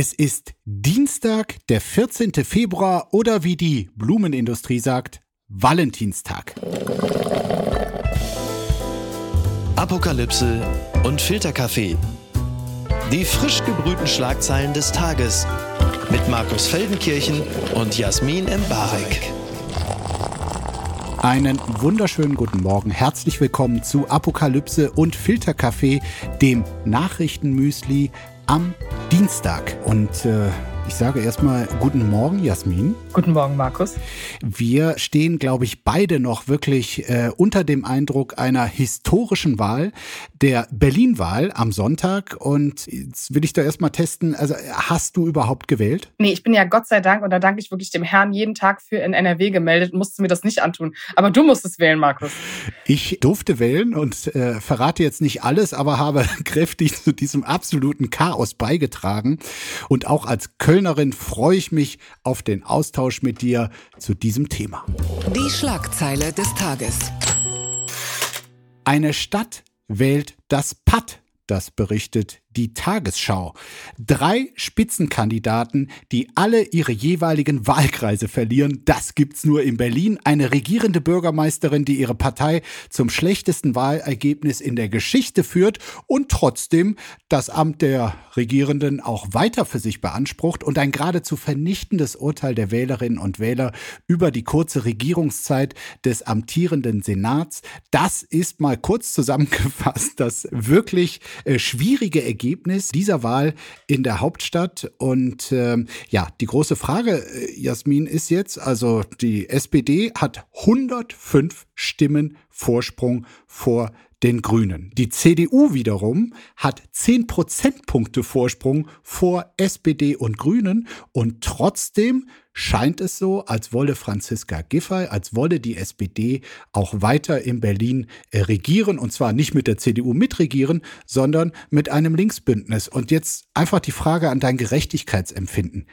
Es ist Dienstag, der 14. Februar oder wie die Blumenindustrie sagt, Valentinstag. Apokalypse und Filterkaffee. Die frisch gebrühten Schlagzeilen des Tages mit Markus Feldenkirchen und Jasmin Embarek. Einen wunderschönen guten Morgen. Herzlich willkommen zu Apokalypse und Filterkaffee, dem Nachrichtenmüsli am Dienstag. Und äh, ich sage erstmal guten Morgen, Jasmin. Guten Morgen, Markus. Wir stehen, glaube ich, beide noch wirklich äh, unter dem Eindruck einer historischen Wahl, der Berlin-Wahl am Sonntag. Und jetzt will ich da erstmal testen, also hast du überhaupt gewählt? Nee, ich bin ja Gott sei Dank, und da danke ich wirklich dem Herrn, jeden Tag für in NRW gemeldet, musste mir das nicht antun. Aber du musstest wählen, Markus. Ich durfte wählen und äh, verrate jetzt nicht alles, aber habe kräftig zu diesem absoluten Chaos beigetragen. Und auch als Köln Kölnerin freue ich mich auf den Austausch mit dir zu diesem Thema. Die Schlagzeile des Tages. Eine Stadt wählt das Patt, das berichtet die Tagesschau. Drei Spitzenkandidaten, die alle ihre jeweiligen Wahlkreise verlieren, das gibt's nur in Berlin. Eine regierende Bürgermeisterin, die ihre Partei zum schlechtesten Wahlergebnis in der Geschichte führt und trotzdem das Amt der Regierenden auch weiter für sich beansprucht und ein geradezu vernichtendes Urteil der Wählerinnen und Wähler über die kurze Regierungszeit des amtierenden Senats. Das ist mal kurz zusammengefasst das wirklich äh, schwierige Ergebnis Ergebnis dieser Wahl in der Hauptstadt. Und ähm, ja, die große Frage, äh, Jasmin, ist jetzt, also die SPD hat 105 Stimmen Vorsprung vor den Grünen. Die CDU wiederum hat 10 Prozentpunkte Vorsprung vor SPD und Grünen und trotzdem scheint es so, als wolle Franziska Giffey, als wolle die SPD auch weiter in Berlin äh, regieren und zwar nicht mit der CDU mitregieren, sondern mit einem Linksbündnis. Und jetzt einfach die Frage an dein Gerechtigkeitsempfinden.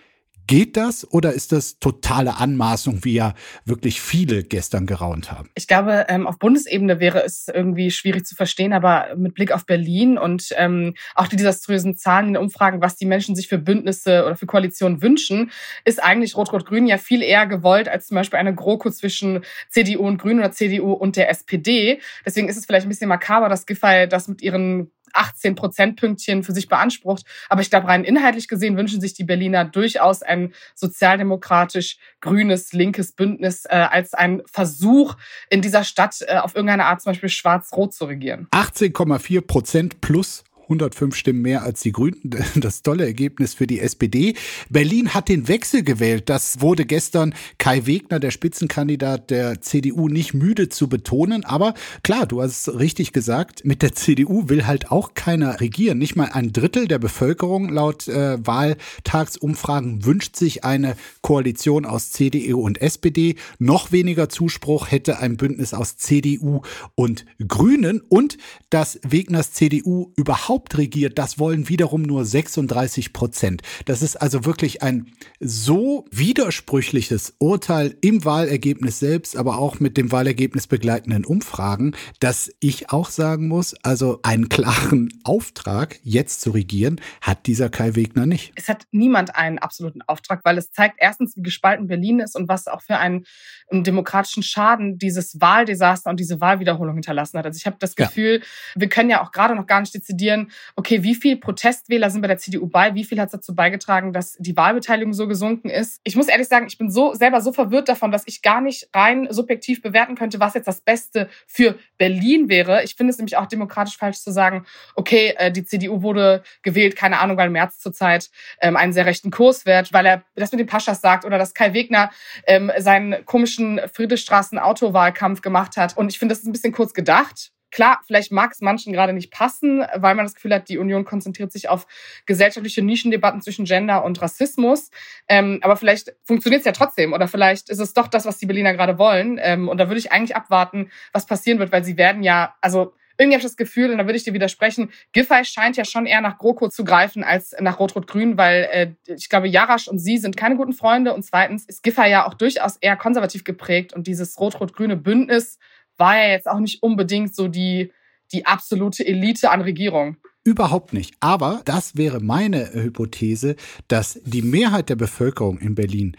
Geht das oder ist das totale Anmaßung, wie ja wirklich viele gestern geraunt haben? Ich glaube, ähm, auf Bundesebene wäre es irgendwie schwierig zu verstehen, aber mit Blick auf Berlin und ähm, auch die desaströsen Zahlen in den Umfragen, was die Menschen sich für Bündnisse oder für Koalitionen wünschen, ist eigentlich Rot-Rot-Grün ja viel eher gewollt als zum Beispiel eine GroKo zwischen CDU und Grünen oder CDU und der SPD. Deswegen ist es vielleicht ein bisschen makaber, dass Giffey das mit ihren 18 Prozentpünktchen für sich beansprucht. Aber ich glaube, rein inhaltlich gesehen wünschen sich die Berliner durchaus ein sozialdemokratisch grünes, linkes Bündnis äh, als ein Versuch, in dieser Stadt äh, auf irgendeine Art zum Beispiel schwarz-rot zu regieren. 18,4 Prozent plus 105 Stimmen mehr als die Grünen. Das tolle Ergebnis für die SPD. Berlin hat den Wechsel gewählt. Das wurde gestern Kai Wegner, der Spitzenkandidat der CDU, nicht müde zu betonen. Aber klar, du hast richtig gesagt, mit der CDU will halt auch keiner regieren. Nicht mal ein Drittel der Bevölkerung laut äh, Wahltagsumfragen wünscht sich eine Koalition aus CDU und SPD. Noch weniger Zuspruch hätte ein Bündnis aus CDU und Grünen. Und dass Wegners CDU überhaupt überhaupt regiert, das wollen wiederum nur 36 Prozent. Das ist also wirklich ein so widersprüchliches Urteil im Wahlergebnis selbst, aber auch mit dem Wahlergebnis begleitenden Umfragen, dass ich auch sagen muss, also einen klaren Auftrag, jetzt zu regieren, hat dieser Kai Wegner nicht. Es hat niemand einen absoluten Auftrag, weil es zeigt erstens, wie gespalten Berlin ist und was auch für einen, einen demokratischen Schaden dieses Wahldesaster und diese Wahlwiederholung hinterlassen hat. Also ich habe das Gefühl, ja. wir können ja auch gerade noch gar nicht dezidieren, okay, wie viel Protestwähler sind bei der CDU bei? Wie viel hat es dazu beigetragen, dass die Wahlbeteiligung so gesunken ist? Ich muss ehrlich sagen, ich bin so selber so verwirrt davon, dass ich gar nicht rein subjektiv bewerten könnte, was jetzt das Beste für Berlin wäre. Ich finde es nämlich auch demokratisch falsch zu sagen, okay, äh, die CDU wurde gewählt, keine Ahnung, weil Merz zurzeit ähm, einen sehr rechten Kurs fährt, weil er das mit den Paschas sagt oder dass Kai Wegner ähm, seinen komischen Friedrichstraßen-Autowahlkampf gemacht hat. Und ich finde, das ist ein bisschen kurz gedacht. Klar, vielleicht mag es manchen gerade nicht passen, weil man das Gefühl hat, die Union konzentriert sich auf gesellschaftliche Nischendebatten zwischen Gender und Rassismus. Ähm, aber vielleicht funktioniert es ja trotzdem oder vielleicht ist es doch das, was die Berliner gerade wollen. Ähm, und da würde ich eigentlich abwarten, was passieren wird, weil sie werden ja, also irgendwie habe ich das Gefühl, und da würde ich dir widersprechen, Giffey scheint ja schon eher nach GroKo zu greifen als nach Rot-Rot-Grün, weil äh, ich glaube, Jarasch und sie sind keine guten Freunde. Und zweitens ist Giffey ja auch durchaus eher konservativ geprägt und dieses Rot-Rot-Grüne Bündnis war ja jetzt auch nicht unbedingt so die, die absolute Elite an Regierung. Überhaupt nicht. Aber das wäre meine Hypothese, dass die Mehrheit der Bevölkerung in Berlin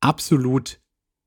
absolut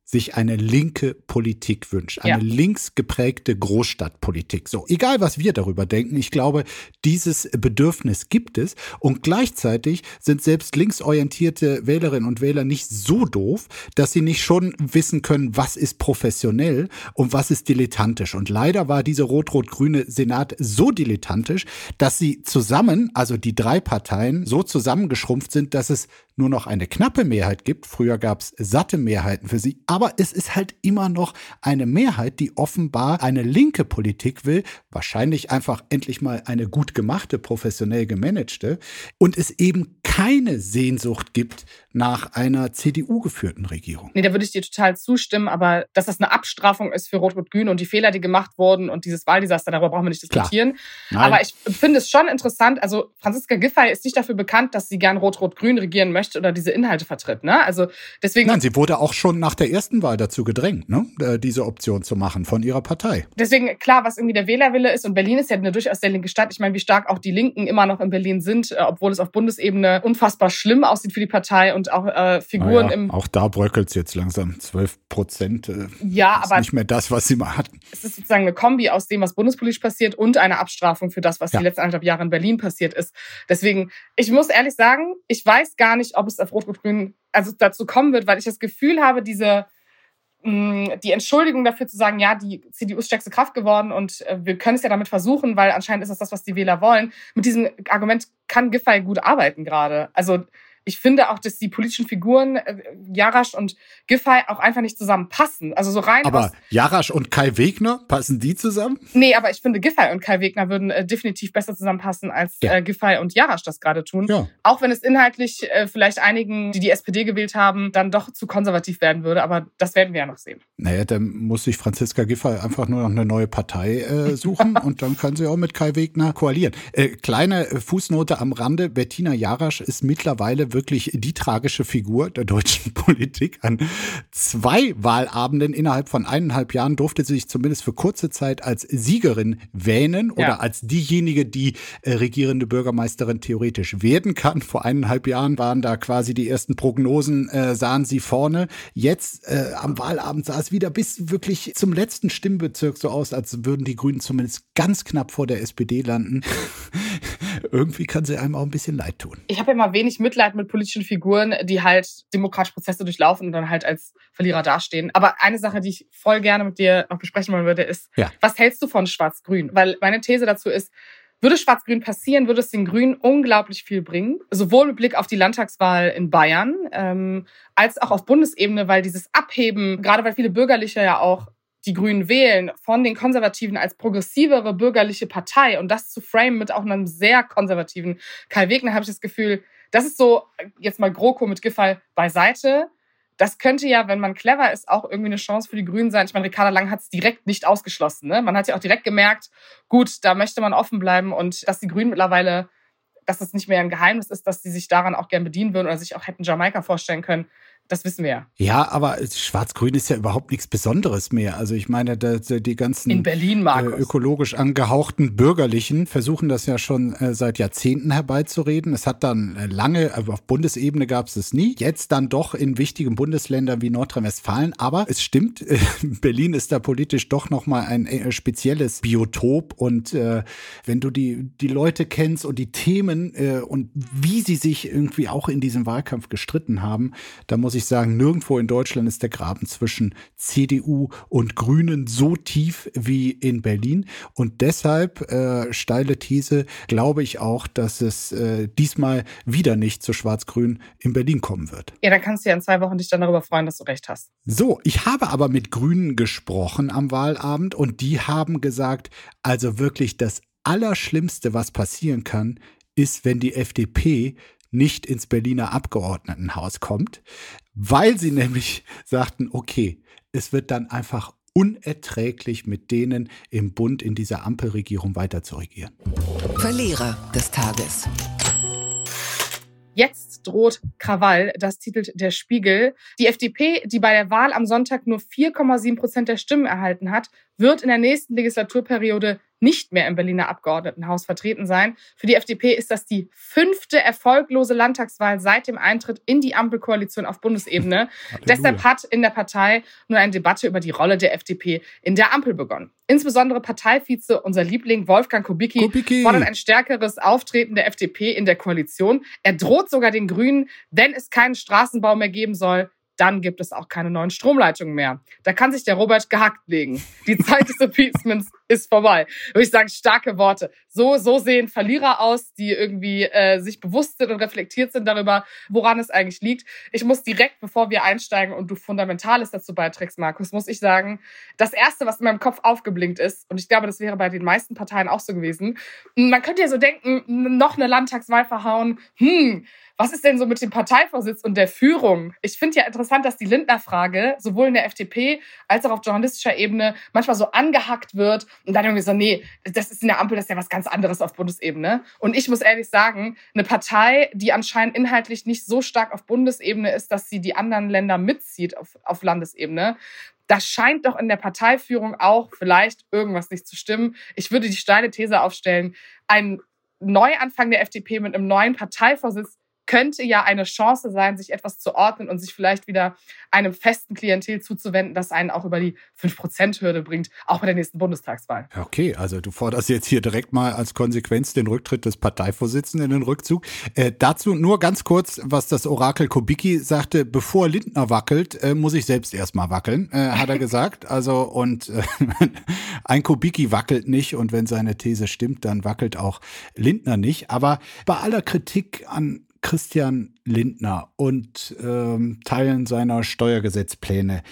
sich eine linke Politik wünscht, eine ja. links geprägte Großstadtpolitik. So, egal was wir darüber denken, ich glaube, dieses Bedürfnis gibt es und gleichzeitig sind selbst linksorientierte Wählerinnen und Wähler nicht so doof, dass sie nicht schon wissen können, was ist professionell und was ist dilettantisch. Und leider war diese rot-rot-grüne Senat so dilettantisch, dass sie zusammen, also die drei Parteien, so zusammengeschrumpft sind, dass es nur noch eine knappe Mehrheit gibt. Früher gab es satte Mehrheiten für sie. Aber es ist halt immer noch eine Mehrheit, die offenbar eine linke Politik will. Wahrscheinlich einfach endlich mal eine gut gemachte, professionell gemanagte. Und es eben keine Sehnsucht gibt nach einer CDU-geführten Regierung. Nee, da würde ich dir total zustimmen. Aber dass das eine Abstrafung ist für Rot-Rot-Grün und die Fehler, die gemacht wurden und dieses Wahldesaster, darüber brauchen wir nicht diskutieren. Aber ich finde es schon interessant. Also Franziska Giffey ist nicht dafür bekannt, dass sie gern Rot-Rot-Grün regieren möchte oder diese Inhalte vertritt. Ne? Also deswegen. Nein, sie wurde auch schon nach der ersten Wahl dazu gedrängt, ne? Äh, diese Option zu machen von ihrer Partei. Deswegen klar, was irgendwie der Wählerwille ist und Berlin ist ja eine durchaus sehr linke Stadt. Ich meine, wie stark auch die Linken immer noch in Berlin sind, äh, obwohl es auf Bundesebene unfassbar schlimm aussieht für die Partei und auch äh, Figuren ja, im. Auch da bröckelt es jetzt langsam. 12 Prozent. Äh, ja, aber nicht mehr das, was sie mal hatten. Es ist sozusagen eine Kombi aus dem, was bundespolitisch passiert und eine Abstrafung für das, was ja. die letzten anderthalb Jahre in Berlin passiert ist. Deswegen, ich muss ehrlich sagen, ich weiß gar nicht, ob es auf Rot-Rot-Grün also dazu kommen wird, weil ich das Gefühl habe, diese mm, die Entschuldigung dafür zu sagen, ja, die CDU ist stärkste Kraft geworden und äh, wir können es ja damit versuchen, weil anscheinend ist das das, was die Wähler wollen. Mit diesem Argument kann Giffey gut arbeiten gerade. Also ich finde auch, dass die politischen Figuren äh, Jarasch und Giffey auch einfach nicht zusammenpassen. Also so rein. Aber Jarasch und Kai Wegner, passen die zusammen? Nee, aber ich finde, Giffey und Kai Wegner würden äh, definitiv besser zusammenpassen, als ja. äh, Giffey und Jarasch das gerade tun. Ja. Auch wenn es inhaltlich äh, vielleicht einigen, die die SPD gewählt haben, dann doch zu konservativ werden würde. Aber das werden wir ja noch sehen. Naja, dann muss sich Franziska Giffey einfach nur noch eine neue Partei äh, suchen und dann kann sie auch mit Kai Wegner koalieren. Äh, kleine Fußnote am Rande. Bettina Jarasch ist mittlerweile wirklich die tragische Figur der deutschen Politik. An zwei Wahlabenden innerhalb von eineinhalb Jahren durfte sie sich zumindest für kurze Zeit als Siegerin wähnen oder ja. als diejenige, die äh, regierende Bürgermeisterin theoretisch werden kann. Vor eineinhalb Jahren waren da quasi die ersten Prognosen, äh, sahen sie vorne. Jetzt äh, am Wahlabend sah es wieder bis wirklich zum letzten Stimmbezirk so aus, als würden die Grünen zumindest ganz knapp vor der SPD landen. Irgendwie kann sie einem auch ein bisschen leid tun. Ich habe immer wenig Mitleid mit politischen Figuren, die halt demokratische Prozesse durchlaufen und dann halt als Verlierer dastehen. Aber eine Sache, die ich voll gerne mit dir noch besprechen wollen würde, ist, ja. was hältst du von Schwarz-Grün? Weil meine These dazu ist, würde Schwarz-Grün passieren, würde es den Grünen unglaublich viel bringen. Sowohl mit Blick auf die Landtagswahl in Bayern, ähm, als auch auf Bundesebene, weil dieses Abheben, gerade weil viele Bürgerliche ja auch die Grünen wählen, von den Konservativen als progressivere bürgerliche Partei und das zu framen mit auch einem sehr konservativen Kai Wegner, habe ich das Gefühl, das ist so, jetzt mal GroKo mit Giffey beiseite. Das könnte ja, wenn man clever ist, auch irgendwie eine Chance für die Grünen sein. Ich meine, Ricarda Lang hat es direkt nicht ausgeschlossen. Ne? Man hat ja auch direkt gemerkt, gut, da möchte man offen bleiben und dass die Grünen mittlerweile, dass es nicht mehr ein Geheimnis ist, dass sie sich daran auch gern bedienen würden oder sich auch hätten Jamaika vorstellen können. Das wissen wir ja. Ja, aber Schwarz-Grün ist ja überhaupt nichts Besonderes mehr. Also ich meine, die ganzen In Berlin, äh, ökologisch angehauchten Bürgerlichen versuchen das ja schon äh, seit Jahrzehnten herbeizureden. Es hat dann äh, lange, also auf Bundesebene gab es es nie. Jetzt dann doch in wichtigen Bundesländern wie Nordrhein-Westfalen. Aber es stimmt, Berlin ist da politisch doch nochmal ein spezielles Biotop. Und äh, wenn du die, die Leute kennst und die Themen äh, und wie sie sich irgendwie auch in diesem Wahlkampf gestritten haben, da muss ich ich sagen, nirgendwo in Deutschland ist der Graben zwischen CDU und Grünen so tief wie in Berlin. Und deshalb, äh, steile These, glaube ich auch, dass es äh, diesmal wieder nicht zu Schwarz-Grün in Berlin kommen wird. Ja, dann kannst du ja in zwei Wochen dich dann darüber freuen, dass du recht hast. So, ich habe aber mit Grünen gesprochen am Wahlabend und die haben gesagt, also wirklich das Allerschlimmste, was passieren kann, ist, wenn die FDP nicht ins Berliner Abgeordnetenhaus kommt, weil sie nämlich sagten, okay, es wird dann einfach unerträglich mit denen im Bund in dieser Ampelregierung weiter zu regieren. Verlierer des Tages. Jetzt droht Krawall, das titelt der Spiegel. Die FDP, die bei der Wahl am Sonntag nur 4,7 Prozent der Stimmen erhalten hat, wird in der nächsten Legislaturperiode nicht mehr im Berliner Abgeordnetenhaus vertreten sein. Für die FDP ist das die fünfte erfolglose Landtagswahl seit dem Eintritt in die Ampelkoalition auf Bundesebene. Deshalb hat in der Partei nun eine Debatte über die Rolle der FDP in der Ampel begonnen. Insbesondere Parteivize, unser Liebling Wolfgang Kubicki, Kubicki. fordert ein stärkeres Auftreten der FDP in der Koalition. Er droht sogar den Grünen, wenn es keinen Straßenbau mehr geben soll, dann gibt es auch keine neuen Stromleitungen mehr. Da kann sich der Robert gehackt legen. Die Zeit des Appeasements ist vorbei. Würde ich sagen, starke Worte. So, so sehen Verlierer aus, die irgendwie äh, sich bewusst sind und reflektiert sind darüber, woran es eigentlich liegt. Ich muss direkt, bevor wir einsteigen und du Fundamentales dazu beiträgst, Markus, muss ich sagen, das Erste, was in meinem Kopf aufgeblinkt ist, und ich glaube, das wäre bei den meisten Parteien auch so gewesen, man könnte ja so denken, noch eine Landtagswahl verhauen, hm, was ist denn so mit dem Parteivorsitz und der Führung? Ich finde ja interessant, dass die Lindner-Frage sowohl in der FDP als auch auf journalistischer Ebene manchmal so angehackt wird und dann irgendwie so, nee, das ist in der Ampel, das ist ja was ganz anderes auf Bundesebene. Und ich muss ehrlich sagen, eine Partei, die anscheinend inhaltlich nicht so stark auf Bundesebene ist, dass sie die anderen Länder mitzieht auf, auf Landesebene, da scheint doch in der Parteiführung auch vielleicht irgendwas nicht zu stimmen. Ich würde die steile These aufstellen, ein Neuanfang der FDP mit einem neuen Parteivorsitz könnte ja eine Chance sein, sich etwas zu ordnen und sich vielleicht wieder einem festen Klientel zuzuwenden, das einen auch über die 5%-Hürde bringt, auch bei der nächsten Bundestagswahl. Okay, also du forderst jetzt hier direkt mal als Konsequenz den Rücktritt des Parteivorsitzenden in den Rückzug. Äh, dazu nur ganz kurz, was das Orakel Kubicki sagte, bevor Lindner wackelt, äh, muss ich selbst erstmal wackeln, äh, hat er gesagt. Also und äh, ein Kubicki wackelt nicht und wenn seine These stimmt, dann wackelt auch Lindner nicht. Aber bei aller Kritik an Christian Lindner und ähm, Teilen seiner Steuergesetzpläne.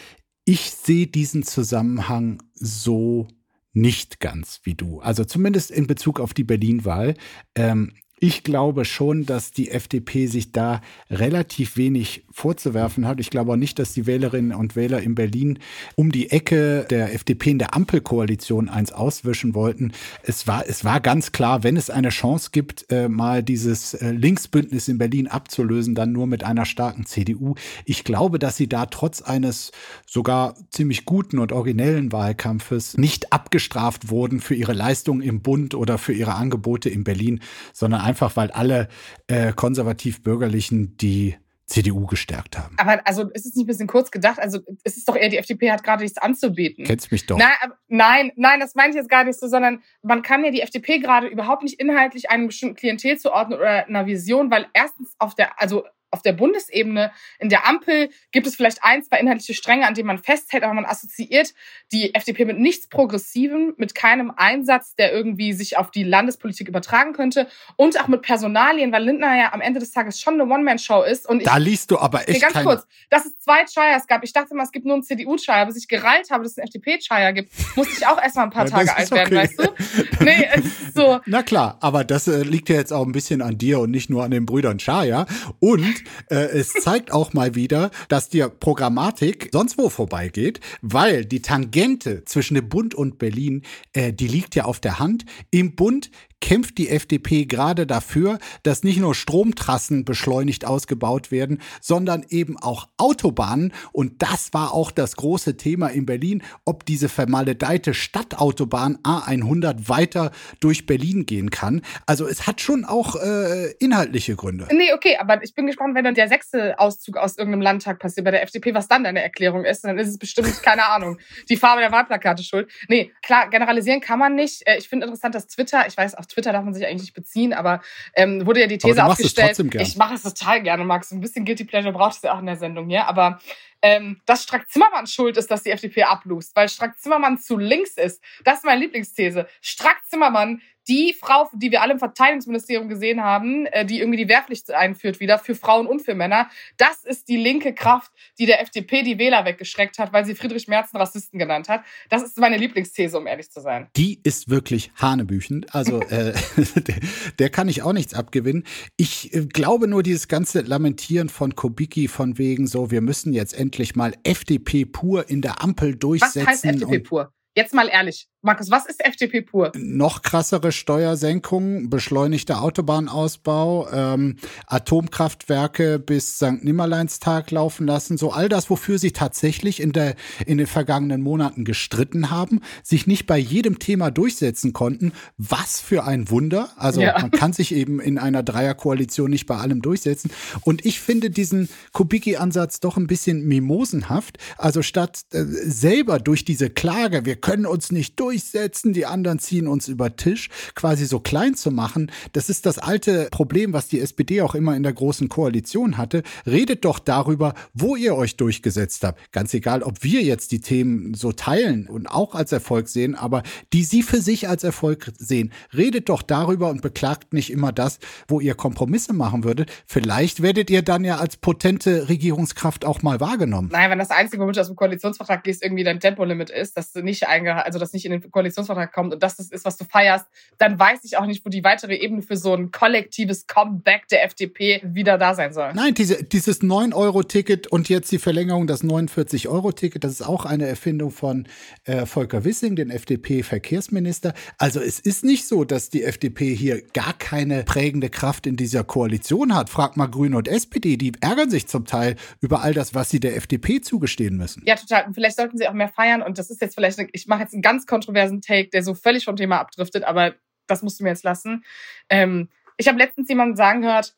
Ich sehe diesen Zusammenhang so nicht ganz wie du. Also zumindest in Bezug auf die Berlin-Wahl. Ähm, ich glaube schon, dass die FDP sich da relativ wenig vorzuwerfen hat. Ich glaube auch nicht, dass die Wählerinnen und Wähler in Berlin um die Ecke der FDP in der Ampelkoalition eins auswischen wollten. Es war, es war ganz klar, wenn es eine Chance gibt, äh, mal dieses äh, Linksbündnis in Berlin abzulösen, dann nur mit einer starken CDU. Ich glaube, dass sie da trotz eines sogar ziemlich guten und originellen Wahlkampfes nicht abgestraft wurden für ihre Leistungen im Bund oder für ihre Angebote in Berlin, sondern einfach weil alle äh, konservativ-bürgerlichen die CDU gestärkt haben. Aber also ist es nicht ein bisschen kurz gedacht? Also es ist doch eher, die FDP hat gerade nichts anzubieten. Kennst mich doch. Nein, nein, nein, das meine ich jetzt gar nicht so, sondern man kann ja die FDP gerade überhaupt nicht inhaltlich einem bestimmten Klientel zuordnen oder einer Vision, weil erstens auf der, also auf der Bundesebene in der Ampel gibt es vielleicht ein, zwei inhaltliche Stränge, an denen man festhält, aber man assoziiert die FDP mit nichts Progressivem, mit keinem Einsatz, der irgendwie sich auf die Landespolitik übertragen könnte und auch mit Personalien, weil Lindner ja am Ende des Tages schon eine One-Man-Show ist. Und ich, da liest du aber echt okay, ganz kurz, dass es zwei Chayas gab. Ich dachte immer, es gibt nur einen CDU-Chaya. Bis ich gereilt habe, dass es einen FDP-Chaya gibt, musste ich auch erstmal ein paar ja, Tage alt werden, okay. weißt du? Nee, es ist so. Na klar, aber das äh, liegt ja jetzt auch ein bisschen an dir und nicht nur an den Brüdern Chaya. Und äh, es zeigt auch mal wieder, dass die Programmatik sonst wo vorbeigeht, weil die Tangente zwischen dem Bund und Berlin, äh, die liegt ja auf der Hand. Im Bund kämpft die FDP gerade dafür, dass nicht nur Stromtrassen beschleunigt ausgebaut werden, sondern eben auch Autobahnen. Und das war auch das große Thema in Berlin, ob diese vermaledeite Stadtautobahn A100 weiter durch Berlin gehen kann. Also es hat schon auch äh, inhaltliche Gründe. Nee, okay, aber ich bin gespannt, wenn dann der sechste Auszug aus irgendeinem Landtag passiert bei der FDP, was dann deine Erklärung ist. Dann ist es bestimmt, keine Ahnung, die Farbe der Wahlplakate schuld. Nee, klar, generalisieren kann man nicht. Äh, ich finde interessant, dass Twitter, ich weiß, auf Twitter darf man sich eigentlich nicht beziehen, aber ähm, wurde ja die These aufgestellt. Ich mache es total gerne, Max. Ein bisschen Guilty Pleasure braucht es ja auch in der Sendung hier. Aber ähm, dass Strack Zimmermann schuld ist, dass die FDP ablust, weil Strack Zimmermann zu links ist. Das ist meine Lieblingsthese. Strack Zimmermann die Frau, die wir alle im Verteidigungsministerium gesehen haben, äh, die irgendwie die Wehrpflicht einführt wieder für Frauen und für Männer, das ist die linke Kraft, die der FDP die Wähler weggeschreckt hat, weil sie Friedrich Merz einen Rassisten genannt hat. Das ist meine Lieblingsthese, um ehrlich zu sein. Die ist wirklich hanebüchend. Also äh, der, der, kann ich auch nichts abgewinnen. Ich äh, glaube nur dieses ganze Lamentieren von Kubicki von wegen so, wir müssen jetzt endlich mal FDP pur in der Ampel durchsetzen. Was heißt FDP pur? Jetzt mal ehrlich, Markus, was ist FDP pur? Noch krassere Steuersenkungen, beschleunigter Autobahnausbau, ähm, Atomkraftwerke bis St. Nimmerleinstag laufen lassen. So all das, wofür sie tatsächlich in, der, in den vergangenen Monaten gestritten haben, sich nicht bei jedem Thema durchsetzen konnten. Was für ein Wunder. Also ja. man kann sich eben in einer Dreierkoalition nicht bei allem durchsetzen. Und ich finde diesen Kubicki-Ansatz doch ein bisschen mimosenhaft. Also statt äh, selber durch diese Klage, wir können uns nicht durch durchsetzen, die anderen ziehen uns über Tisch, quasi so klein zu machen. Das ist das alte Problem, was die SPD auch immer in der großen Koalition hatte. Redet doch darüber, wo ihr euch durchgesetzt habt. Ganz egal, ob wir jetzt die Themen so teilen und auch als Erfolg sehen, aber die sie für sich als Erfolg sehen. Redet doch darüber und beklagt nicht immer das, wo ihr Kompromisse machen würdet. Vielleicht werdet ihr dann ja als potente Regierungskraft auch mal wahrgenommen. Nein, wenn das Einzige, du aus dem Koalitionsvertrag gehst, irgendwie dein Tempolimit ist, dass nicht also das nicht in den Koalitionsvertrag kommt und das ist, was du feierst, dann weiß ich auch nicht, wo die weitere Ebene für so ein kollektives Comeback der FDP wieder da sein soll. Nein, diese, dieses 9-Euro-Ticket und jetzt die Verlängerung, das 49-Euro-Ticket, das ist auch eine Erfindung von äh, Volker Wissing, den FDP-Verkehrsminister. Also es ist nicht so, dass die FDP hier gar keine prägende Kraft in dieser Koalition hat. Frag mal Grüne und SPD, die ärgern sich zum Teil über all das, was sie der FDP zugestehen müssen. Ja, total. Und vielleicht sollten sie auch mehr feiern. Und das ist jetzt vielleicht, ich mache jetzt einen ganz kontroversen Take, der so völlig vom Thema abdriftet, aber das musst du mir jetzt lassen. Ähm, ich habe letztens jemanden sagen gehört,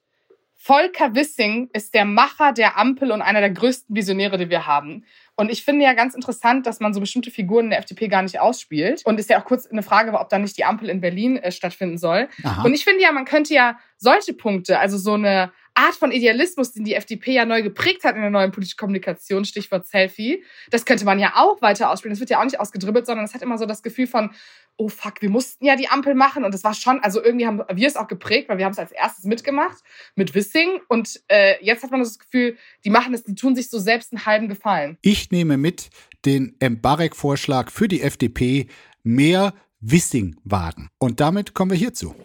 Volker Wissing ist der Macher der Ampel und einer der größten Visionäre, die wir haben. Und ich finde ja ganz interessant, dass man so bestimmte Figuren in der FDP gar nicht ausspielt. Und ist ja auch kurz eine Frage, ob da nicht die Ampel in Berlin äh, stattfinden soll. Aha. Und ich finde ja, man könnte ja solche Punkte, also so eine Art von Idealismus, den die FDP ja neu geprägt hat in der neuen politischen Kommunikation, Stichwort Selfie, das könnte man ja auch weiter ausspielen. Das wird ja auch nicht ausgedribbelt, sondern es hat immer so das Gefühl von, oh fuck, wir mussten ja die Ampel machen und das war schon, also irgendwie haben wir es auch geprägt, weil wir haben es als erstes mitgemacht mit Wissing und äh, jetzt hat man das Gefühl, die machen es, die tun sich so selbst einen halben Gefallen. Ich nehme mit den Mbarek-Vorschlag für die FDP mehr Wissing wagen. Und damit kommen wir hierzu.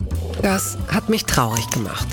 Das hat mich traurig gemacht.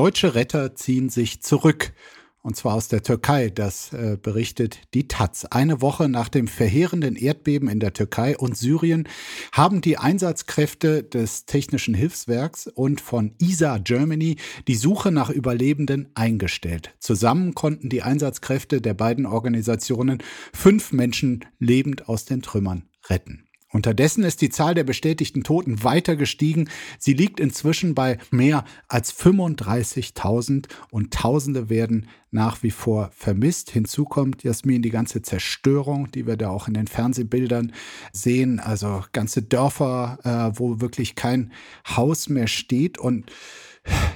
Deutsche Retter ziehen sich zurück. Und zwar aus der Türkei, das äh, berichtet die Taz. Eine Woche nach dem verheerenden Erdbeben in der Türkei und Syrien haben die Einsatzkräfte des Technischen Hilfswerks und von ISA Germany die Suche nach Überlebenden eingestellt. Zusammen konnten die Einsatzkräfte der beiden Organisationen fünf Menschen lebend aus den Trümmern retten. Unterdessen ist die Zahl der bestätigten Toten weiter gestiegen. Sie liegt inzwischen bei mehr als 35.000 und Tausende werden nach wie vor vermisst. Hinzu kommt, Jasmin, die ganze Zerstörung, die wir da auch in den Fernsehbildern sehen. Also ganze Dörfer, äh, wo wirklich kein Haus mehr steht und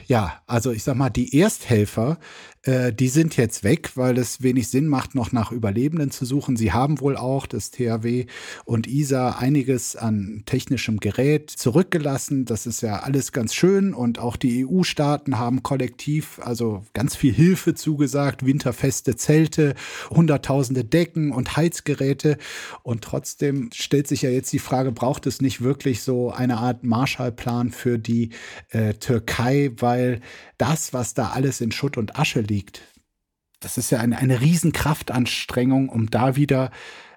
ja, also ich sag mal, die Ersthelfer, äh, die sind jetzt weg, weil es wenig Sinn macht, noch nach Überlebenden zu suchen. Sie haben wohl auch das THW und ISA einiges an technischem Gerät zurückgelassen. Das ist ja alles ganz schön und auch die EU-Staaten haben kollektiv also ganz viel Hilfe zugesagt, winterfeste Zelte, hunderttausende Decken und Heizgeräte. Und trotzdem stellt sich ja jetzt die Frage, braucht es nicht wirklich so eine Art Marshallplan für die äh, Türkei, weil das, was da alles in Schutt und Asche liegt, das ist ja eine, eine Riesenkraftanstrengung, um da wieder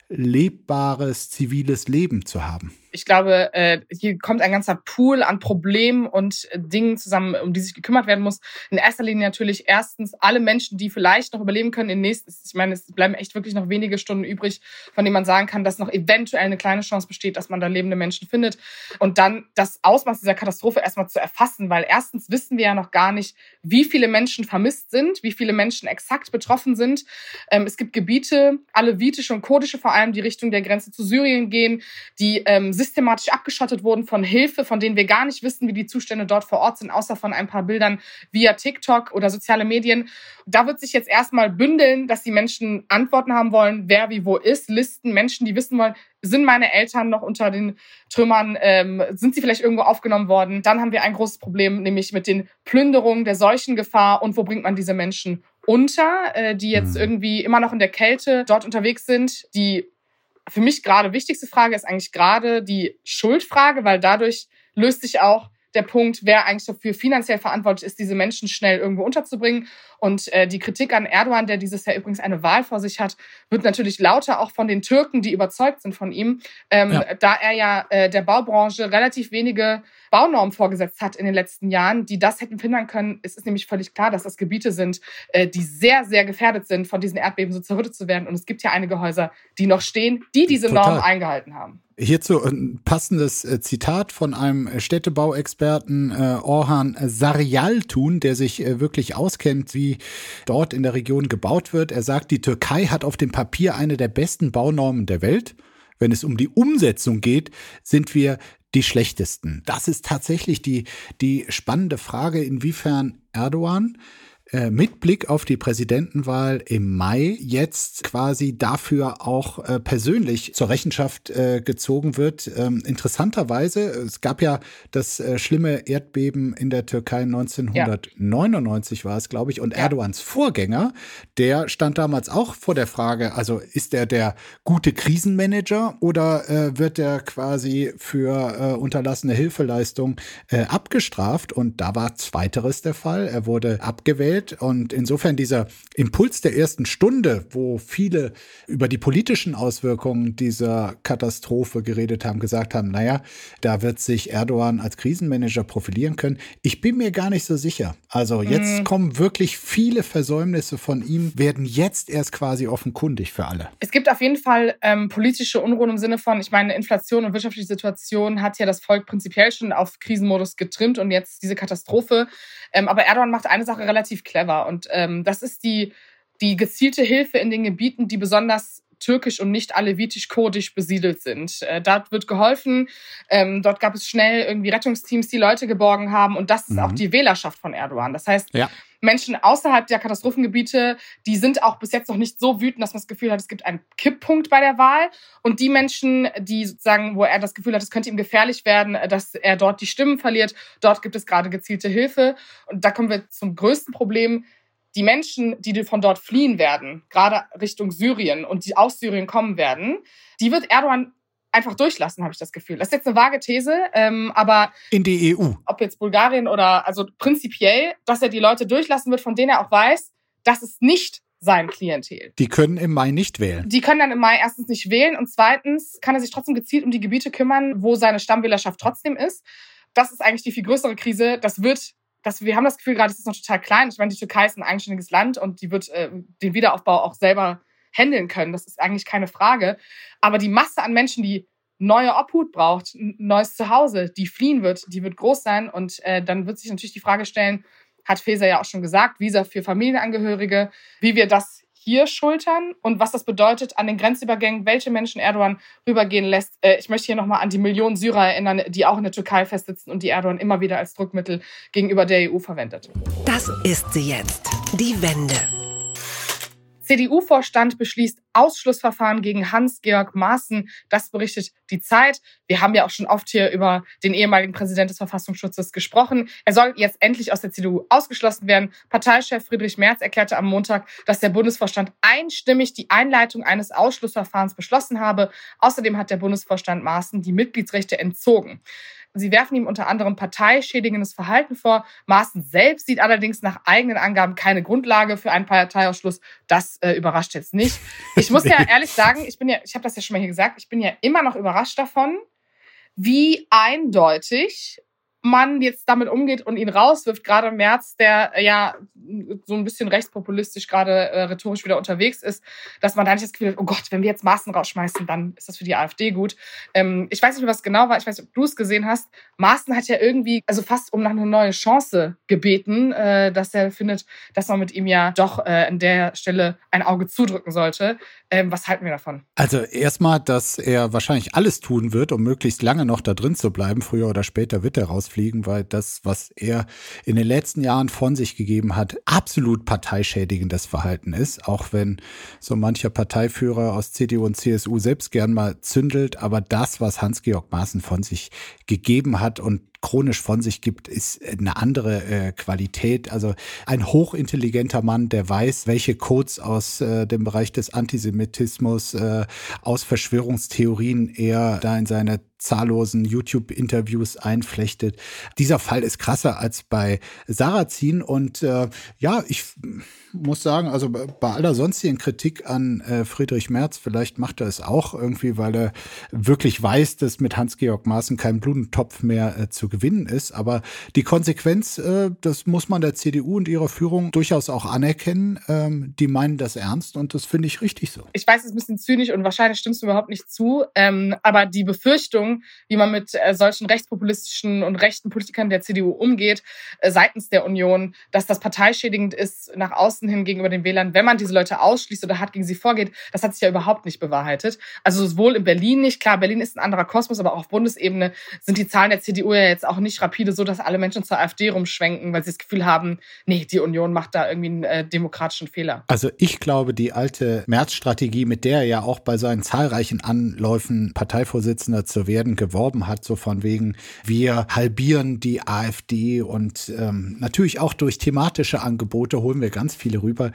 lebbares ziviles Leben zu haben ich glaube, äh, hier kommt ein ganzer Pool an Problemen und äh, Dingen zusammen, um die sich gekümmert werden muss. In erster Linie natürlich erstens alle Menschen, die vielleicht noch überleben können in nächsten, ich meine, es bleiben echt wirklich noch wenige Stunden übrig, von denen man sagen kann, dass noch eventuell eine kleine Chance besteht, dass man da lebende Menschen findet. Und dann das Ausmaß dieser Katastrophe erstmal zu erfassen, weil erstens wissen wir ja noch gar nicht, wie viele Menschen vermisst sind, wie viele Menschen exakt betroffen sind. Ähm, es gibt Gebiete, alevitische und kurdische vor allem, die Richtung der Grenze zu Syrien gehen, die ähm, systematisch abgeschottet wurden von Hilfe, von denen wir gar nicht wissen, wie die Zustände dort vor Ort sind, außer von ein paar Bildern via TikTok oder soziale Medien. Da wird sich jetzt erstmal bündeln, dass die Menschen Antworten haben wollen, wer wie wo ist, Listen, Menschen, die wissen wollen, sind meine Eltern noch unter den Trümmern, ähm, sind sie vielleicht irgendwo aufgenommen worden. Dann haben wir ein großes Problem, nämlich mit den Plünderungen, der Seuchengefahr und wo bringt man diese Menschen unter, äh, die jetzt mhm. irgendwie immer noch in der Kälte dort unterwegs sind, die für mich gerade wichtigste Frage ist eigentlich gerade die Schuldfrage, weil dadurch löst sich auch der Punkt, wer eigentlich dafür finanziell verantwortlich ist, diese Menschen schnell irgendwo unterzubringen. Und äh, die Kritik an Erdogan, der dieses Jahr übrigens eine Wahl vor sich hat, wird natürlich lauter auch von den Türken, die überzeugt sind von ihm, ähm, ja. da er ja äh, der Baubranche relativ wenige Baunormen vorgesetzt hat in den letzten Jahren, die das hätten verhindern können. Es ist nämlich völlig klar, dass das Gebiete sind, äh, die sehr, sehr gefährdet sind, von diesen Erdbeben so zerrüttet zu werden. Und es gibt ja einige Häuser, die noch stehen, die diese Total. Normen eingehalten haben. Hierzu ein passendes äh, Zitat von einem Städtebauexperten äh, Orhan Saryaltun, der sich äh, wirklich auskennt, wie dort in der Region gebaut wird. Er sagt, die Türkei hat auf dem Papier eine der besten Baunormen der Welt. Wenn es um die Umsetzung geht, sind wir die schlechtesten. Das ist tatsächlich die, die spannende Frage, inwiefern Erdogan äh, mit Blick auf die Präsidentenwahl im Mai jetzt quasi dafür auch äh, persönlich zur Rechenschaft äh, gezogen wird. Ähm, interessanterweise, es gab ja das äh, schlimme Erdbeben in der Türkei 1999 ja. war es, glaube ich, und ja. Erdogans Vorgänger, der stand damals auch vor der Frage, also ist er der gute Krisenmanager oder äh, wird er quasi für unterlassene Hilfeleistung abgestraft? Und da war zweiteres der Fall. Er wurde abgewählt Welt. Und insofern dieser Impuls der ersten Stunde, wo viele über die politischen Auswirkungen dieser Katastrophe geredet haben, gesagt haben, naja, da wird sich Erdogan als Krisenmanager profilieren können. Ich bin mir gar nicht so sicher. Also jetzt mhm. kommen wirklich viele Versäumnisse von ihm, werden jetzt erst quasi offenkundig für alle. Es gibt auf jeden Fall ähm, politische Unruhen im Sinne von, ich meine, Inflation und wirtschaftliche Situation hat ja das Volk prinzipiell schon auf Krisenmodus getrimmt und jetzt diese Katastrophe. Ähm, aber Erdogan macht eine Sache relativ clever. Und ähm, das ist die, die gezielte Hilfe in den Gebieten, die besonders türkisch und nicht alevitisch-kurdisch besiedelt sind. Äh, dort wird geholfen. Ähm, dort gab es schnell irgendwie Rettungsteams, die Leute geborgen haben. Und das ist mhm. auch die Wählerschaft von Erdogan. Das heißt, ja. Menschen außerhalb der Katastrophengebiete, die sind auch bis jetzt noch nicht so wütend, dass man das Gefühl hat, es gibt einen Kipppunkt bei der Wahl. Und die Menschen, die sozusagen, wo er das Gefühl hat, es könnte ihm gefährlich werden, dass er dort die Stimmen verliert, dort gibt es gerade gezielte Hilfe. Und da kommen wir zum größten Problem die Menschen, die von dort fliehen werden, gerade Richtung Syrien und die aus Syrien kommen werden, die wird Erdogan einfach durchlassen, habe ich das Gefühl. Das ist jetzt eine vage These, ähm, aber in die EU. Ob jetzt Bulgarien oder also prinzipiell, dass er die Leute durchlassen wird, von denen er auch weiß, das ist nicht sein Klientel. Die können im Mai nicht wählen. Die können dann im Mai erstens nicht wählen und zweitens kann er sich trotzdem gezielt um die Gebiete kümmern, wo seine Stammwählerschaft trotzdem ist. Das ist eigentlich die viel größere Krise. Das wird dass wir haben das Gefühl gerade, es ist noch total klein. Ich meine, die Türkei ist ein eigenständiges Land und die wird äh, den Wiederaufbau auch selber handeln können. Das ist eigentlich keine Frage. Aber die Masse an Menschen, die neue Obhut braucht, neues Zuhause, die fliehen wird, die wird groß sein. Und äh, dann wird sich natürlich die Frage stellen, hat Feser ja auch schon gesagt, Visa für Familienangehörige, wie wir das hier schultern und was das bedeutet an den Grenzübergängen, welche Menschen Erdogan rübergehen lässt. Äh, ich möchte hier nochmal an die Millionen Syrer erinnern, die auch in der Türkei festsitzen und die Erdogan immer wieder als Druckmittel gegenüber der EU verwendet. Das ist sie jetzt, die Wende. CDU-Vorstand beschließt Ausschlussverfahren gegen Hans-Georg Maaßen. Das berichtet die Zeit. Wir haben ja auch schon oft hier über den ehemaligen Präsident des Verfassungsschutzes gesprochen. Er soll jetzt endlich aus der CDU ausgeschlossen werden. Parteichef Friedrich Merz erklärte am Montag, dass der Bundesvorstand einstimmig die Einleitung eines Ausschlussverfahrens beschlossen habe. Außerdem hat der Bundesvorstand Maaßen die Mitgliedsrechte entzogen. Sie werfen ihm unter anderem parteischädigendes Verhalten vor. Maaßen selbst sieht allerdings nach eigenen Angaben keine Grundlage für einen Parteiausschluss. Das äh, überrascht jetzt nicht. Ich muss ja ehrlich sagen, ich bin ja, ich habe das ja schon mal hier gesagt, ich bin ja immer noch überrascht davon, wie eindeutig man jetzt damit umgeht und ihn rauswirft, gerade im März, der äh, ja so ein bisschen rechtspopulistisch gerade äh, rhetorisch wieder unterwegs ist, dass man da nicht das Gefühl hat, oh Gott, wenn wir jetzt Maaßen rausschmeißen, dann ist das für die AfD gut. Ähm, ich weiß nicht, was genau war, ich weiß nicht, ob du es gesehen hast. Maaßen hat ja irgendwie, also fast um nach einer neuen Chance gebeten, äh, dass er findet, dass man mit ihm ja doch äh, an der Stelle ein Auge zudrücken sollte. Ähm, was halten wir davon? Also erstmal, dass er wahrscheinlich alles tun wird, um möglichst lange noch da drin zu bleiben. Früher oder später wird er rausfliegen, weil das, was er in den letzten Jahren von sich gegeben hat, absolut parteischädigendes Verhalten ist. Auch wenn so mancher Parteiführer aus CDU und CSU selbst gern mal zündelt. Aber das, was Hans-Georg Maaßen von sich gegeben hat und chronisch von sich gibt, ist eine andere äh, Qualität. Also ein hochintelligenter Mann, der weiß, welche Codes aus äh, dem Bereich des Antisemitismus, äh, aus Verschwörungstheorien er da in seine zahllosen YouTube-Interviews einflechtet. Dieser Fall ist krasser als bei Sarrazin und äh, ja, ich muss sagen, also bei aller sonstigen Kritik an äh, Friedrich Merz, vielleicht macht er es auch irgendwie, weil er wirklich weiß, dass mit Hans-Georg Maaßen kein Blutentopf mehr äh, zu gewinnen ist. Aber die Konsequenz, äh, das muss man der CDU und ihrer Führung durchaus auch anerkennen. Ähm, die meinen das ernst und das finde ich richtig so. Ich weiß, es ist ein bisschen zynisch und wahrscheinlich stimmst du überhaupt nicht zu, ähm, aber die Befürchtung, wie man mit äh, solchen rechtspopulistischen und rechten Politikern der CDU umgeht, äh, seitens der Union, dass das parteischädigend ist nach außen hin gegenüber den Wählern, wenn man diese Leute ausschließt oder hart gegen sie vorgeht, das hat sich ja überhaupt nicht bewahrheitet. Also sowohl in Berlin nicht, klar, Berlin ist ein anderer Kosmos, aber auch auf Bundesebene sind die Zahlen der CDU ja jetzt auch nicht rapide so, dass alle Menschen zur AfD rumschwenken, weil sie das Gefühl haben, nee, die Union macht da irgendwie einen äh, demokratischen Fehler. Also ich glaube, die alte März-Strategie, mit der er ja auch bei seinen zahlreichen Anläufen Parteivorsitzender zu werden geworben hat, so von wegen, wir halbieren die AfD und ähm, natürlich auch durch thematische Angebote holen wir ganz viele rüber.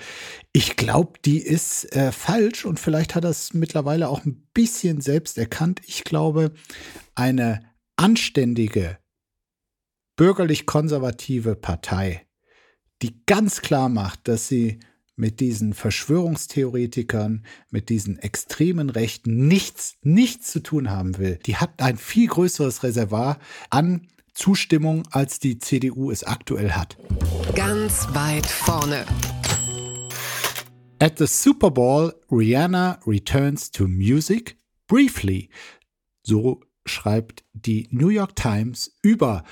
Ich glaube, die ist äh, falsch und vielleicht hat er es mittlerweile auch ein bisschen selbst erkannt. Ich glaube, eine anständige, bürgerlich-konservative Partei, die ganz klar macht, dass sie mit diesen Verschwörungstheoretikern, mit diesen extremen Rechten nichts, nichts zu tun haben will. Die hat ein viel größeres Reservoir an Zustimmung, als die CDU es aktuell hat. Ganz weit vorne. At the Super Bowl, Rihanna returns to music briefly. So schreibt die New York Times über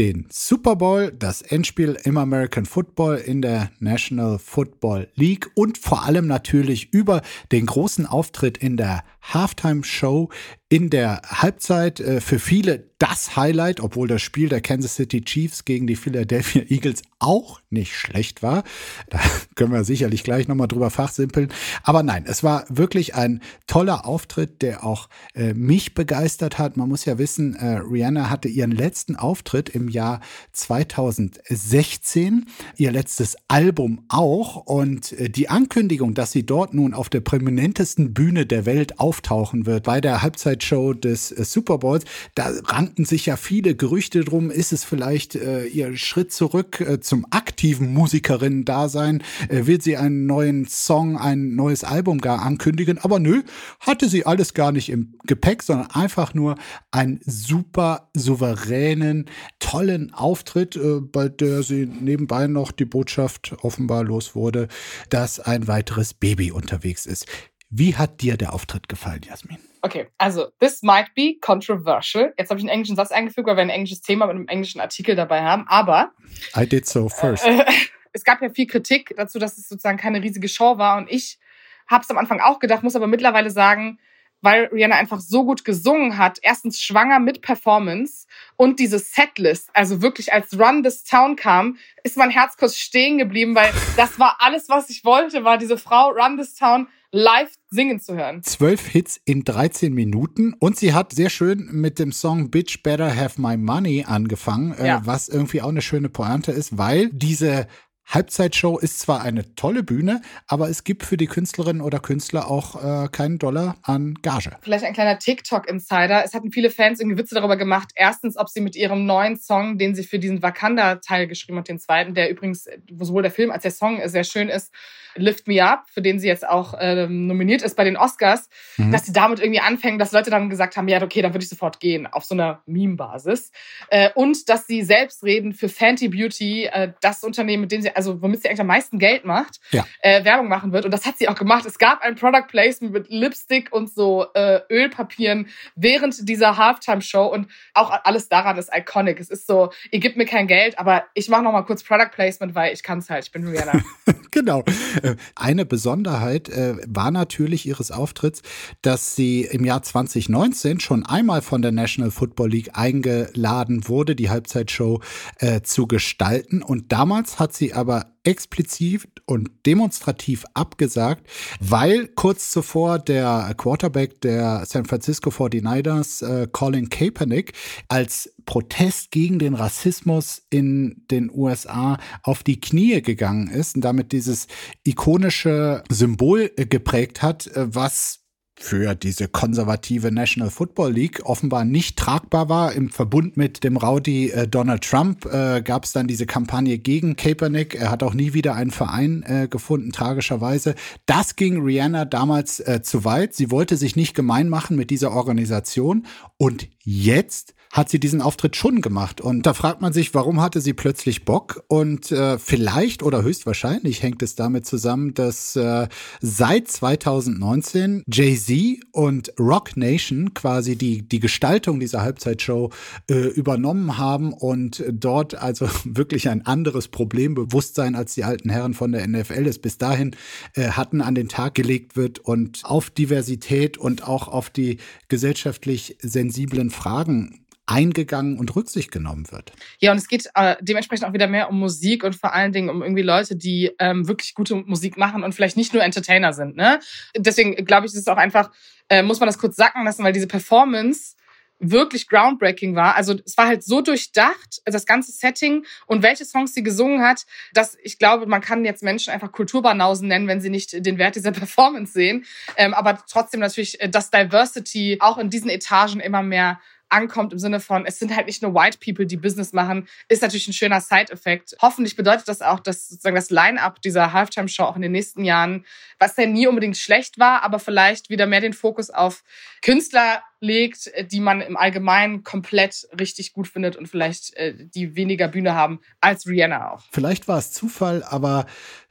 den Super Bowl, das Endspiel im American Football in der National Football League und vor allem natürlich über den großen Auftritt in der Halftime Show in der Halbzeit. Äh, für viele das Highlight, obwohl das Spiel der Kansas City Chiefs gegen die Philadelphia Eagles auch nicht schlecht war. Da können wir sicherlich gleich nochmal drüber fachsimpeln. Aber nein, es war wirklich ein toller Auftritt, der auch äh, mich begeistert hat. Man muss ja wissen, äh, Rihanna hatte ihren letzten Auftritt im Jahr 2016, ihr letztes Album auch. Und äh, die Ankündigung, dass sie dort nun auf der prominentesten Bühne der Welt auftauchen wird, bei der Halbzeitshow des äh, Super Bowls, da ranken sich ja viele Gerüchte drum. Ist es vielleicht äh, ihr Schritt zurück äh, zum aktiven Musikerinnen-Dasein? Äh, wird sie einen neuen Song, ein neues Album gar ankündigen? Aber nö, hatte sie alles gar nicht im Gepäck, sondern einfach nur einen super souveränen, tollen Auftritt, äh, bei der sie nebenbei noch die Botschaft offenbar los wurde, dass ein weiteres Baby unterwegs ist. Wie hat dir der Auftritt gefallen, Jasmin? Okay, also this might be controversial. Jetzt habe ich einen englischen Satz eingefügt, weil wir ein englisches Thema mit einem englischen Artikel dabei haben. Aber I did so first. Äh, es gab ja viel Kritik dazu, dass es sozusagen keine riesige Show war. Und ich habe es am Anfang auch gedacht, muss aber mittlerweile sagen, weil Rihanna einfach so gut gesungen hat, erstens schwanger mit Performance und diese Setlist, also wirklich als Run This Town kam, ist mein Herz kurz stehen geblieben, weil das war alles, was ich wollte, war diese Frau Run This Town live singen zu hören. Zwölf Hits in 13 Minuten und sie hat sehr schön mit dem Song Bitch Better Have My Money angefangen, äh, ja. äh, was irgendwie auch eine schöne Pointe ist, weil diese Halbzeitshow ist zwar eine tolle Bühne, aber es gibt für die Künstlerinnen oder Künstler auch äh, keinen Dollar an Gage. Vielleicht ein kleiner TikTok-Insider. Es hatten viele Fans irgendwie Witze darüber gemacht. Erstens, ob sie mit ihrem neuen Song, den sie für diesen Wakanda-Teil geschrieben hat, den zweiten, der übrigens sowohl der Film als der Song sehr schön ist, Lift Me Up, für den sie jetzt auch ähm, nominiert ist bei den Oscars, mhm. dass sie damit irgendwie anfängen, dass Leute dann gesagt haben, ja, okay, dann würde ich sofort gehen, auf so einer Meme-Basis. Äh, und dass sie selbst reden für Fenty Beauty, äh, das Unternehmen, mit dem sie, also womit sie eigentlich am meisten Geld macht, ja. äh, Werbung machen wird. Und das hat sie auch gemacht. Es gab ein Product Placement mit Lipstick und so äh, Ölpapieren während dieser Halftime-Show und auch alles daran ist iconic. Es ist so, ihr gebt mir kein Geld, aber ich mache noch mal kurz Product Placement, weil ich kann es halt. Ich bin Rihanna. genau. Äh, eine Besonderheit äh, war natürlich ihres Auftritts, dass sie im Jahr 2019 schon einmal von der National Football League eingeladen wurde, die Halbzeitshow äh, zu gestalten. Und damals hat sie aber explizit und demonstrativ abgesagt, weil kurz zuvor der Quarterback der San Francisco 49ers, äh, Colin Kaepernick, als Protest gegen den Rassismus in den USA auf die Knie gegangen ist und damit dieses ikonische Symbol äh, geprägt hat, äh, was für diese konservative National Football League offenbar nicht tragbar war. Im Verbund mit dem Rowdy äh, Donald Trump äh, gab es dann diese Kampagne gegen Kaepernick. Er hat auch nie wieder einen Verein äh, gefunden, tragischerweise. Das ging Rihanna damals äh, zu weit. Sie wollte sich nicht gemein machen mit dieser Organisation. Und jetzt hat sie diesen Auftritt schon gemacht. Und da fragt man sich, warum hatte sie plötzlich Bock? Und äh, vielleicht oder höchstwahrscheinlich hängt es damit zusammen, dass äh, seit 2019 Jay-Z und Rock Nation quasi die, die Gestaltung dieser Halbzeitshow äh, übernommen haben und dort also wirklich ein anderes Problembewusstsein als die alten Herren von der NFL es bis dahin äh, hatten, an den Tag gelegt wird und auf Diversität und auch auf die gesellschaftlich sensiblen Fragen eingegangen und Rücksicht genommen wird. Ja, und es geht äh, dementsprechend auch wieder mehr um Musik und vor allen Dingen um irgendwie Leute, die ähm, wirklich gute Musik machen und vielleicht nicht nur Entertainer sind. Ne? Deswegen glaube ich, ist es auch einfach, äh, muss man das kurz sacken lassen, weil diese Performance wirklich groundbreaking war. Also es war halt so durchdacht, das ganze Setting und welche Songs sie gesungen hat, dass ich glaube, man kann jetzt Menschen einfach Kulturbanausen nennen, wenn sie nicht den Wert dieser Performance sehen. Ähm, aber trotzdem natürlich, äh, dass Diversity auch in diesen Etagen immer mehr ankommt im Sinne von, es sind halt nicht nur White People, die Business machen, ist natürlich ein schöner Side-Effekt. Hoffentlich bedeutet das auch, dass sozusagen das Line-up dieser Halftime-Show auch in den nächsten Jahren, was ja nie unbedingt schlecht war, aber vielleicht wieder mehr den Fokus auf Künstler legt, die man im Allgemeinen komplett richtig gut findet und vielleicht äh, die weniger Bühne haben als Rihanna auch. Vielleicht war es Zufall, aber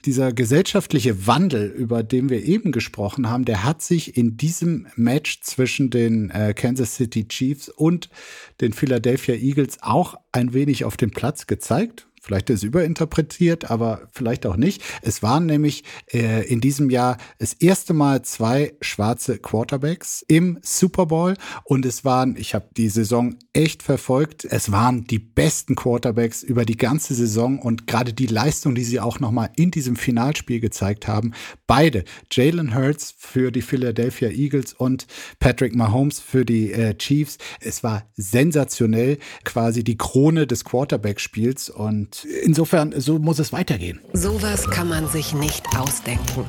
dieser gesellschaftliche Wandel, über den wir eben gesprochen haben, der hat sich in diesem Match zwischen den äh, Kansas City Chiefs und den Philadelphia Eagles auch ein wenig auf dem Platz gezeigt. Vielleicht ist es überinterpretiert, aber vielleicht auch nicht. Es waren nämlich äh, in diesem Jahr das erste Mal zwei schwarze Quarterbacks im Super Bowl. Und es waren, ich habe die Saison echt verfolgt, es waren die besten Quarterbacks über die ganze Saison. Und gerade die Leistung, die sie auch nochmal in diesem Finalspiel gezeigt haben, beide, Jalen Hurts für die Philadelphia Eagles und Patrick Mahomes für die äh, Chiefs, es war sensationell, quasi die Krone des Quarterback-Spiels. Und insofern, so muss es weitergehen. Sowas kann man sich nicht ausdenken.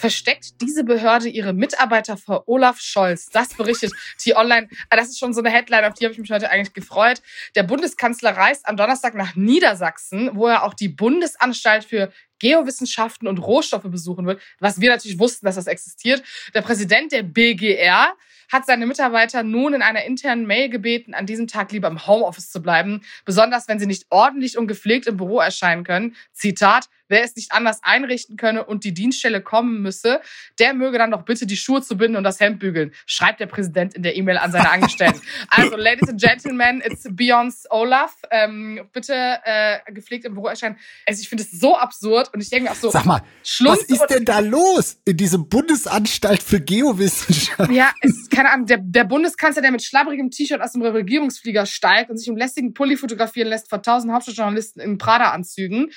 Versteckt diese Behörde ihre Mitarbeiter vor Olaf Scholz? Das berichtet die Online. Ah, das ist schon so eine Headline, auf die habe ich mich heute eigentlich gefreut. Der Bundeskanzler reist am Donnerstag nach Niedersachsen, wo er auch die Bundesanstalt für Geowissenschaften und Rohstoffe besuchen wird, was wir natürlich wussten, dass das existiert. Der Präsident der BGR hat seine Mitarbeiter nun in einer internen Mail gebeten, an diesem Tag lieber im Homeoffice zu bleiben, besonders wenn sie nicht ordentlich und gepflegt im Büro erscheinen können. Zitat, wer es nicht anders einrichten könne und die Dienststelle kommen müsse, der möge dann doch bitte die Schuhe zu binden und das Hemd bügeln, schreibt der Präsident in der E-Mail an seine Angestellten. also, Ladies and Gentlemen, it's Beyonce Olaf. Ähm, bitte äh, gepflegt im Büro erscheinen. Also, ich finde es so absurd und ich denke mir auch so, Sag mal, Schluss was ist denn da los in diesem Bundesanstalt für Geowissenschaft? Ja, es ist keine Ahnung, der, der Bundeskanzler, der mit schlabbrigem T-Shirt aus dem Regierungsflieger steigt und sich im lästigen Pulli fotografieren lässt vor tausend Hauptstadtjournalisten in Prada-Anzügen,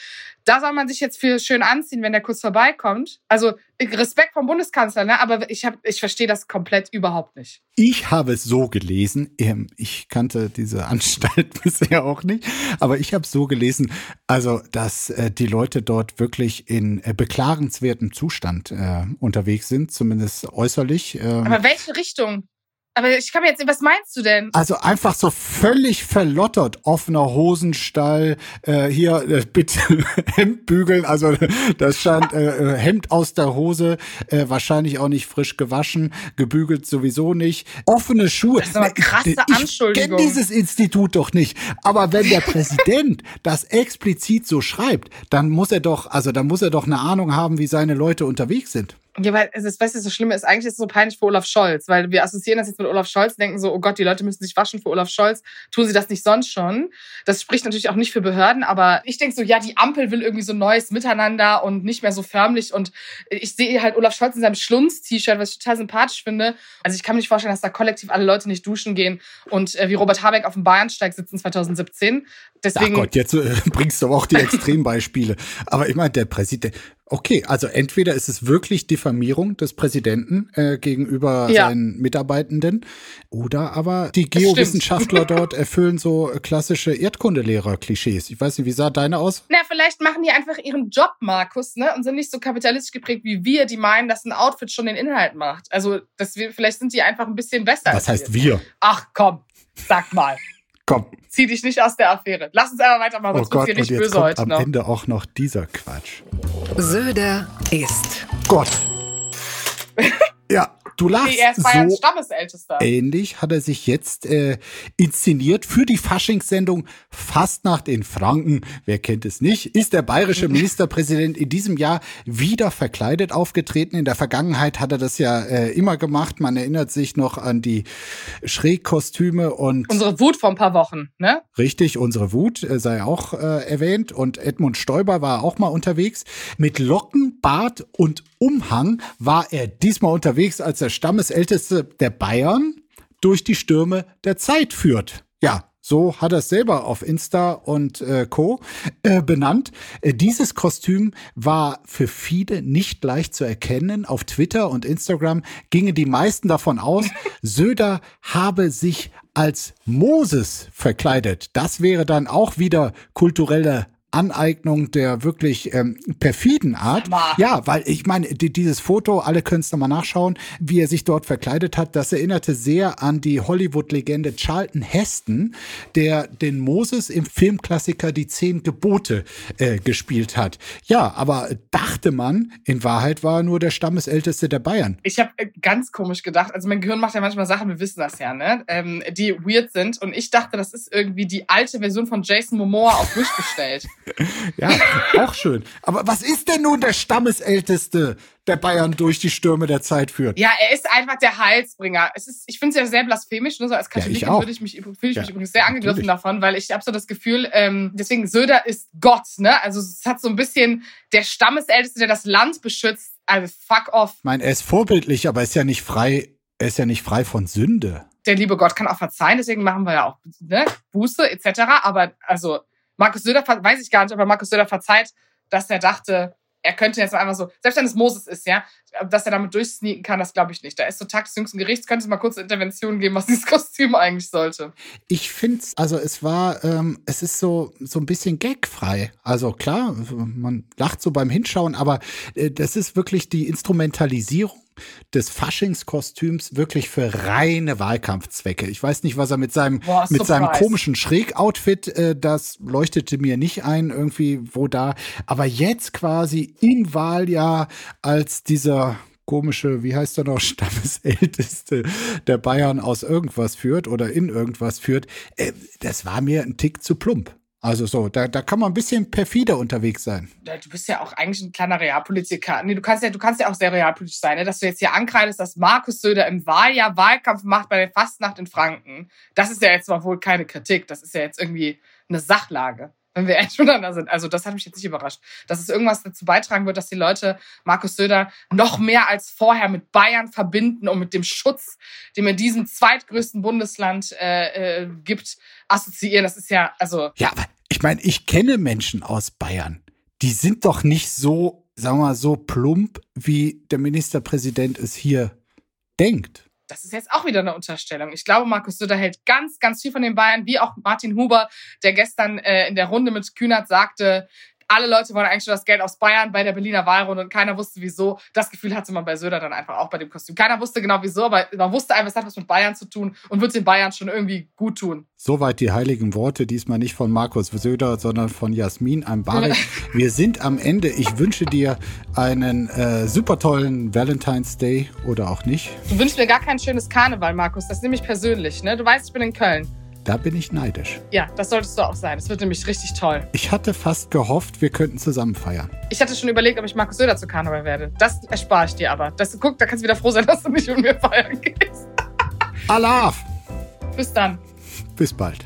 da soll man sich jetzt viel schön anziehen, wenn der kurz vorbeikommt. Also Respekt vom Bundeskanzler, ne? aber ich, hab, ich verstehe das komplett überhaupt nicht. Ich habe es so gelesen, ähm, ich kannte diese Anstalt bisher auch nicht, aber ich habe es so gelesen, also dass äh, die Leute dort wirklich in äh, beklagenswertem Zustand äh, unterwegs sind, zumindest äußerlich. Ähm. Aber welche Richtung? Aber ich kann mir jetzt, was meinst du denn? Also einfach so völlig verlottert, offener Hosenstall, äh, hier äh, bitte Hemd bügeln, also das scheint äh, äh, Hemd aus der Hose, äh, wahrscheinlich auch nicht frisch gewaschen, gebügelt sowieso nicht, offene Schuhe. Das ist eine krasse Anschuldigung. Ich kenne dieses Institut doch nicht, aber wenn der Präsident das explizit so schreibt, dann muss er doch, also dann muss er doch eine Ahnung haben, wie seine Leute unterwegs sind. Ja, weil es ist, weißt du, das Schlimme ist, eigentlich ist es so peinlich für Olaf Scholz, weil wir assoziieren das jetzt mit Olaf Scholz, denken so, oh Gott, die Leute müssen sich waschen für Olaf Scholz. Tun sie das nicht sonst schon? Das spricht natürlich auch nicht für Behörden, aber ich denke so, ja, die Ampel will irgendwie so neues Miteinander und nicht mehr so förmlich und ich sehe halt Olaf Scholz in seinem Schlunz-T-Shirt, was ich total sympathisch finde. Also ich kann mir nicht vorstellen, dass da kollektiv alle Leute nicht duschen gehen und äh, wie Robert Habeck auf dem Bayernsteig sitzen 2017. Deswegen, Ach Gott, jetzt äh, bringst du aber auch die Extrembeispiele. aber ich meine, der Präsident, Okay, also entweder ist es wirklich Diffamierung des Präsidenten äh, gegenüber ja. seinen Mitarbeitenden oder aber die Geowissenschaftler dort erfüllen so klassische Erdkundelehrer-Klischees. Ich weiß nicht, wie sah deine aus? Na, vielleicht machen die einfach ihren Job, Markus, ne? Und sind nicht so kapitalistisch geprägt wie wir, die meinen, dass ein Outfit schon den Inhalt macht. Also, das wir, vielleicht sind die einfach ein bisschen besser. Was heißt wir? Ach komm, sag mal. Komm. Zieh dich nicht aus der Affäre. Lass uns aber weitermachen, sonst oh Gott, wird richtig böse heute am noch. Ende auch noch dieser Quatsch. Söder ist. Gott. ja, Du lachst er ist Bayerns so Stammesältester. Ähnlich hat er sich jetzt äh, inszeniert für die Faschingssendung Fastnacht in Franken. Wer kennt es nicht? Ist der bayerische Ministerpräsident in diesem Jahr wieder verkleidet aufgetreten. In der Vergangenheit hat er das ja äh, immer gemacht. Man erinnert sich noch an die Schrägkostüme und unsere Wut vor ein paar Wochen, ne? Richtig, unsere Wut äh, sei auch äh, erwähnt und Edmund Stoiber war auch mal unterwegs mit Locken, Bart und Umhang war er diesmal unterwegs als der Stammesälteste der Bayern durch die Stürme der Zeit führt. Ja, so hat er es selber auf Insta und äh, Co. Äh, benannt. Äh, dieses Kostüm war für viele nicht leicht zu erkennen. Auf Twitter und Instagram gingen die meisten davon aus, Söder habe sich als Moses verkleidet. Das wäre dann auch wieder kultureller Aneignung der wirklich ähm, perfiden Art. Ja, weil ich meine, die, dieses Foto, alle können es nochmal nachschauen, wie er sich dort verkleidet hat, das erinnerte sehr an die Hollywood-Legende Charlton Heston, der den Moses im Filmklassiker Die Zehn Gebote äh, gespielt hat. Ja, aber dachte man, in Wahrheit war er nur der Stammesälteste der Bayern. Ich habe äh, ganz komisch gedacht, also mein Gehirn macht ja manchmal Sachen, wir wissen das ja, ne? Ähm, die weird sind. Und ich dachte, das ist irgendwie die alte Version von Jason Momoa auf Wish bestellt. ja, auch schön. Aber was ist denn nun der Stammesälteste, der Bayern durch die Stürme der Zeit führt? Ja, er ist einfach der Heilsbringer. Es ist, ich finde es ja sehr blasphemisch. Nur so als Katholikin ja, würde ich mich, fühle ich ja, mich übrigens sehr angegriffen natürlich. davon, weil ich habe so das Gefühl, ähm, deswegen Söder ist Gott, ne? Also es hat so ein bisschen der Stammesälteste, der das Land beschützt. Also fuck off. Ich meine, er ist vorbildlich, aber ist ja nicht frei. Er ist ja nicht frei von Sünde. Der liebe Gott kann auch verzeihen, deswegen machen wir ja auch ne, Buße etc. Aber also Markus Söder, weiß ich gar nicht, ob er Markus Söder verzeiht, dass er dachte, er könnte jetzt einfach so, selbst wenn es Moses ist, ja, dass er damit durchsneaken kann, das glaube ich nicht. Da ist so Tag des jüngsten Gerichts, könnte es mal kurze Intervention geben, was dieses Kostüm eigentlich sollte. Ich finde es, also es war, ähm, es ist so, so ein bisschen gagfrei. Also klar, man lacht so beim Hinschauen, aber äh, das ist wirklich die Instrumentalisierung des Faschingskostüms wirklich für reine Wahlkampfzwecke. Ich weiß nicht, was er mit seinem Boah, mit seinem komischen Schrägoutfit, äh, das leuchtete mir nicht ein irgendwie wo da, aber jetzt quasi im Wahljahr als dieser komische, wie heißt er noch, Stammesälteste der Bayern aus irgendwas führt oder in irgendwas führt, äh, das war mir ein Tick zu plump. Also so, da, da kann man ein bisschen perfider unterwegs sein. Du bist ja auch eigentlich ein kleiner Realpolitiker. Nee, du kannst ja, du kannst ja auch sehr realpolitisch sein, ne? dass du jetzt hier ankreidest, dass Markus Söder im Wahljahr Wahlkampf macht bei der Fastnacht in Franken. Das ist ja jetzt mal wohl keine Kritik. Das ist ja jetzt irgendwie eine Sachlage wenn wir echt miteinander sind. Also das hat mich jetzt nicht überrascht, dass es irgendwas dazu beitragen wird, dass die Leute Markus Söder noch mehr als vorher mit Bayern verbinden und mit dem Schutz, dem er diesem zweitgrößten Bundesland äh, äh, gibt, assoziieren. Das ist ja, also. Ja, aber ich meine, ich kenne Menschen aus Bayern. Die sind doch nicht so, sagen wir mal, so plump, wie der Ministerpräsident es hier denkt. Das ist jetzt auch wieder eine Unterstellung. Ich glaube, Markus Söder hält ganz, ganz viel von den Bayern, wie auch Martin Huber, der gestern äh, in der Runde mit Kühnert sagte, alle Leute wollen eigentlich schon das Geld aus Bayern bei der Berliner Wahlrunde und keiner wusste wieso. Das Gefühl hatte man bei Söder dann einfach auch bei dem Kostüm. Keiner wusste genau wieso, aber man wusste einfach, es hat was mit Bayern zu tun und wird den Bayern schon irgendwie gut tun. Soweit die heiligen Worte, diesmal nicht von Markus Söder, sondern von Jasmin Ambarek. Wir sind am Ende. Ich wünsche dir einen äh, super tollen Valentine's Day oder auch nicht. Du wünschst mir gar kein schönes Karneval, Markus. Das nehme ich persönlich. Ne? Du weißt, ich bin in Köln. Da bin ich neidisch. Ja, das solltest du auch sein. Das wird nämlich richtig toll. Ich hatte fast gehofft, wir könnten zusammen feiern. Ich hatte schon überlegt, ob ich Markus Söder zu Karneval werde. Das erspare ich dir aber. Das, guck, da kannst du wieder froh sein, dass du nicht mit mir feiern gehst. Alaf! Bis dann. Bis bald.